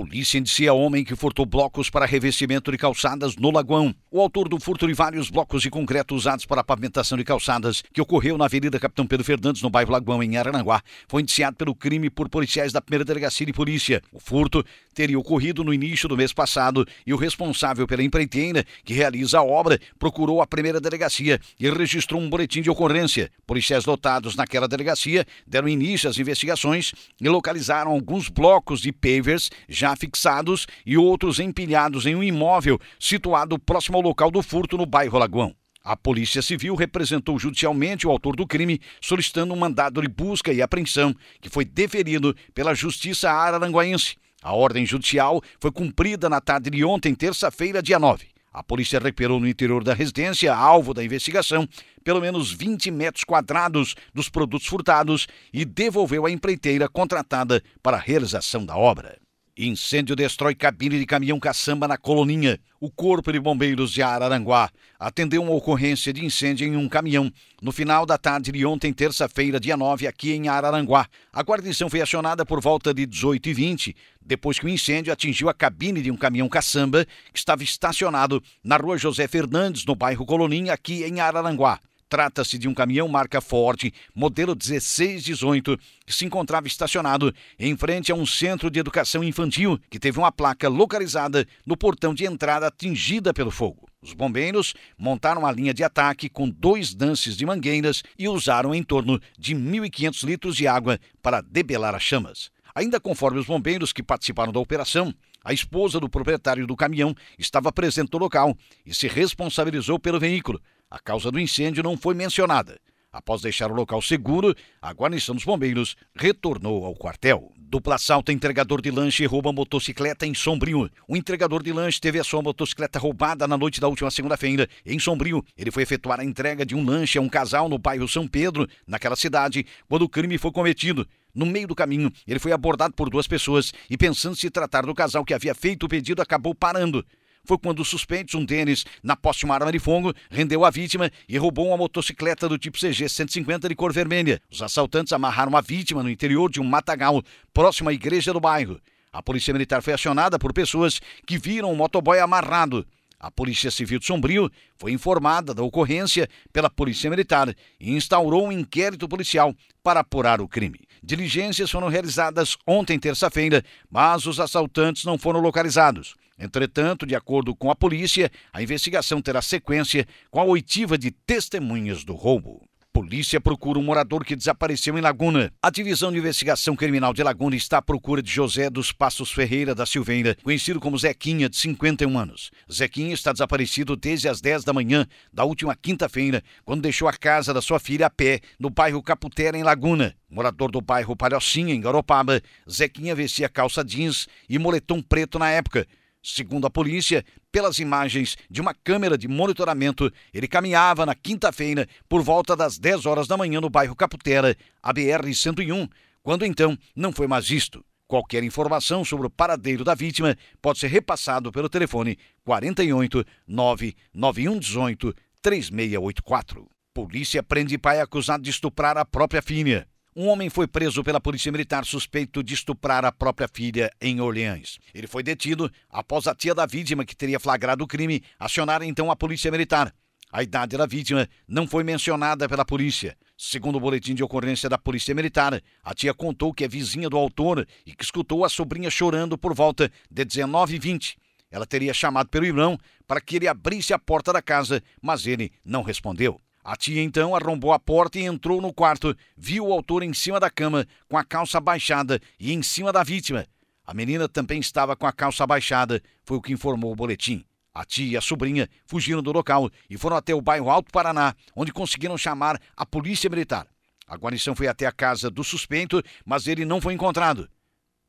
Polícia indicia homem que furtou blocos para revestimento de calçadas no Lagoão. O autor do furto de vários blocos de concreto usados para pavimentação de calçadas, que ocorreu na Avenida Capitão Pedro Fernandes, no bairro Lagoão, em Araranguá, foi indiciado pelo crime por policiais da primeira delegacia de polícia. O furto teria ocorrido no início do mês passado e o responsável pela empreiteira, que realiza a obra, procurou a primeira delegacia e registrou um boletim de ocorrência. Policiais lotados naquela delegacia deram início às investigações e localizaram alguns blocos de pavers já fixados e outros empilhados em um imóvel situado próximo ao local do furto no bairro Lagoão. A Polícia Civil representou judicialmente o autor do crime, solicitando um mandado de busca e apreensão, que foi deferido pela Justiça Araranguaense. A ordem judicial foi cumprida na tarde de ontem, terça-feira, dia 9. A polícia recuperou no interior da residência, alvo da investigação, pelo menos 20 metros quadrados dos produtos furtados e devolveu à empreiteira contratada para a realização da obra. Incêndio destrói cabine de caminhão caçamba na Coloninha. O Corpo de Bombeiros de Araranguá atendeu uma ocorrência de incêndio em um caminhão no final da tarde de ontem, terça-feira, dia 9, aqui em Araranguá. A guarnição foi acionada por volta de 18h20, depois que o incêndio atingiu a cabine de um caminhão caçamba que estava estacionado na rua José Fernandes, no bairro Coloninha, aqui em Araranguá. Trata-se de um caminhão marca Ford, modelo 1618, que se encontrava estacionado em frente a um centro de educação infantil que teve uma placa localizada no portão de entrada atingida pelo fogo. Os bombeiros montaram a linha de ataque com dois dances de mangueiras e usaram em torno de 1.500 litros de água para debelar as chamas. Ainda conforme os bombeiros que participaram da operação, a esposa do proprietário do caminhão estava presente no local e se responsabilizou pelo veículo. A causa do incêndio não foi mencionada. Após deixar o local seguro, a guarnição dos bombeiros retornou ao quartel. Dupla assalto entregador de lanche rouba motocicleta em Sombrio. O entregador de lanche teve a sua motocicleta roubada na noite da última segunda-feira em Sombrio. Ele foi efetuar a entrega de um lanche a um casal no bairro São Pedro, naquela cidade, quando o crime foi cometido. No meio do caminho, ele foi abordado por duas pessoas e, pensando se tratar do casal que havia feito o pedido, acabou parando foi quando os suspeitos, um deles, na posse de uma arma de fogo, rendeu a vítima e roubou uma motocicleta do tipo CG 150 de cor vermelha. Os assaltantes amarraram a vítima no interior de um matagal, próximo à igreja do bairro. A polícia militar foi acionada por pessoas que viram o motoboy amarrado. A Polícia Civil de Sombrio foi informada da ocorrência pela Polícia Militar e instaurou um inquérito policial para apurar o crime. Diligências foram realizadas ontem, terça-feira, mas os assaltantes não foram localizados. Entretanto, de acordo com a polícia, a investigação terá sequência com a oitiva de testemunhas do roubo. Polícia procura um morador que desapareceu em Laguna. A Divisão de Investigação Criminal de Laguna está à procura de José dos Passos Ferreira da Silveira, conhecido como Zequinha, de 51 anos. Zequinha está desaparecido desde as 10 da manhã da última quinta-feira, quando deixou a casa da sua filha a pé, no bairro Caputera, em Laguna. Morador do bairro Palhocinha, em Garopaba, Zequinha vestia calça jeans e moletom preto na época. Segundo a polícia, pelas imagens de uma câmera de monitoramento, ele caminhava na quinta-feira por volta das 10 horas da manhã no bairro Caputera, a BR-101, quando então não foi mais visto. Qualquer informação sobre o paradeiro da vítima pode ser repassado pelo telefone 48 991 18 3684. Polícia prende pai acusado de estuprar a própria filha. Um homem foi preso pela Polícia Militar suspeito de estuprar a própria filha em Orleans. Ele foi detido após a tia da vítima, que teria flagrado o crime, acionar então a Polícia Militar. A idade da vítima não foi mencionada pela polícia. Segundo o boletim de ocorrência da Polícia Militar, a tia contou que é vizinha do autor e que escutou a sobrinha chorando por volta de 19h20. Ela teria chamado pelo irmão para que ele abrisse a porta da casa, mas ele não respondeu. A tia então arrombou a porta e entrou no quarto, viu o autor em cima da cama, com a calça baixada e em cima da vítima. A menina também estava com a calça baixada, foi o que informou o boletim. A tia e a sobrinha fugiram do local e foram até o bairro Alto Paraná, onde conseguiram chamar a polícia militar. A guarnição foi até a casa do suspeito, mas ele não foi encontrado.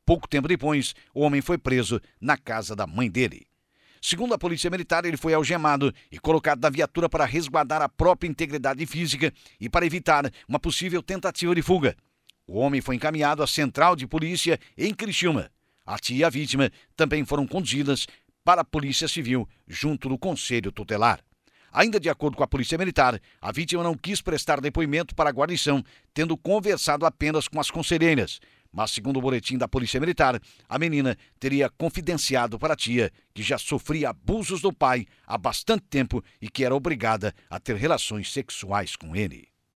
Pouco tempo depois, o homem foi preso na casa da mãe dele. Segundo a Polícia Militar, ele foi algemado e colocado na viatura para resguardar a própria integridade física e para evitar uma possível tentativa de fuga. O homem foi encaminhado à central de polícia em Criciúma. A tia e a vítima também foram conduzidas para a Polícia Civil junto do Conselho Tutelar. Ainda de acordo com a Polícia Militar, a vítima não quis prestar depoimento para a guarnição, tendo conversado apenas com as conselheiras. Mas segundo o boletim da Polícia Militar, a menina teria confidenciado para a tia que já sofria abusos do pai há bastante tempo e que era obrigada a ter relações sexuais com ele.